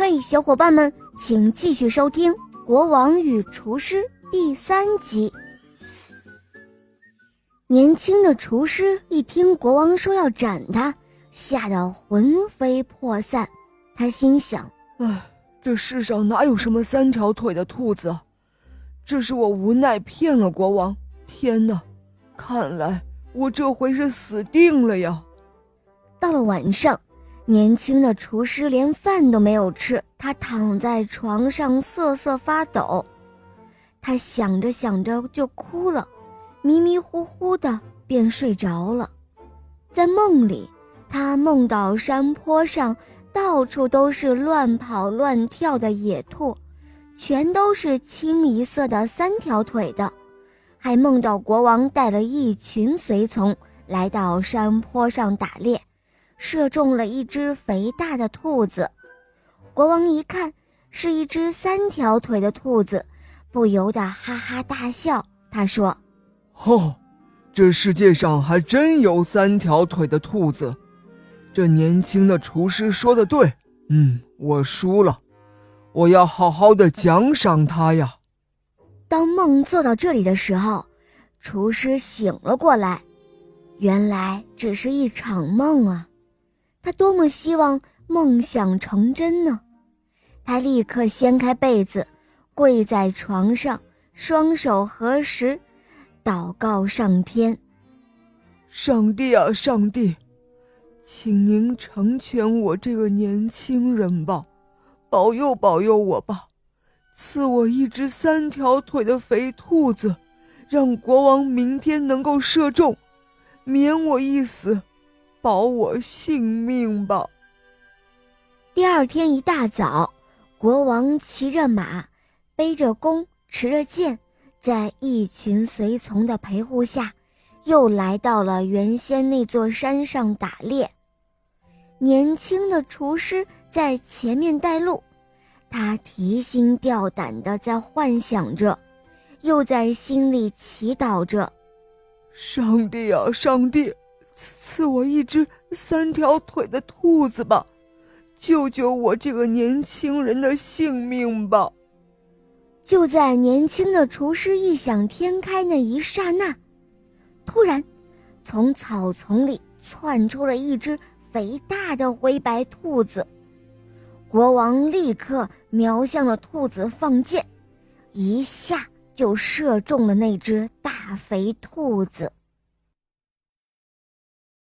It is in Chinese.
嘿，小伙伴们，请继续收听《国王与厨师》第三集。年轻的厨师一听国王说要斩他，吓得魂飞魄散。他心想：“唉，这世上哪有什么三条腿的兔子？这是我无奈骗了国王。天哪，看来我这回是死定了呀！”到了晚上。年轻的厨师连饭都没有吃，他躺在床上瑟瑟发抖。他想着想着就哭了，迷迷糊糊的便睡着了。在梦里，他梦到山坡上到处都是乱跑乱跳的野兔，全都是清一色的三条腿的，还梦到国王带了一群随从来到山坡上打猎。射中了一只肥大的兔子，国王一看是一只三条腿的兔子，不由得哈哈大笑。他说：“哦，这世界上还真有三条腿的兔子。这年轻的厨师说的对，嗯，我输了，我要好好的奖赏他呀。”当梦做到这里的时候，厨师醒了过来，原来只是一场梦啊。他多么希望梦想成真呢！他立刻掀开被子，跪在床上，双手合十，祷告上天：“上帝啊，上帝，请您成全我这个年轻人吧，保佑保佑我吧，赐我一只三条腿的肥兔子，让国王明天能够射中，免我一死。”保我性命吧！第二天一大早，国王骑着马，背着弓，持着剑，在一群随从的陪护下，又来到了原先那座山上打猎。年轻的厨师在前面带路，他提心吊胆的在幻想着，又在心里祈祷着：“上帝啊，上帝！”赐我一只三条腿的兔子吧，救救我这个年轻人的性命吧！就在年轻的厨师异想天开那一刹那，突然，从草丛里窜出了一只肥大的灰白兔子。国王立刻瞄向了兔子，放箭，一下就射中了那只大肥兔子。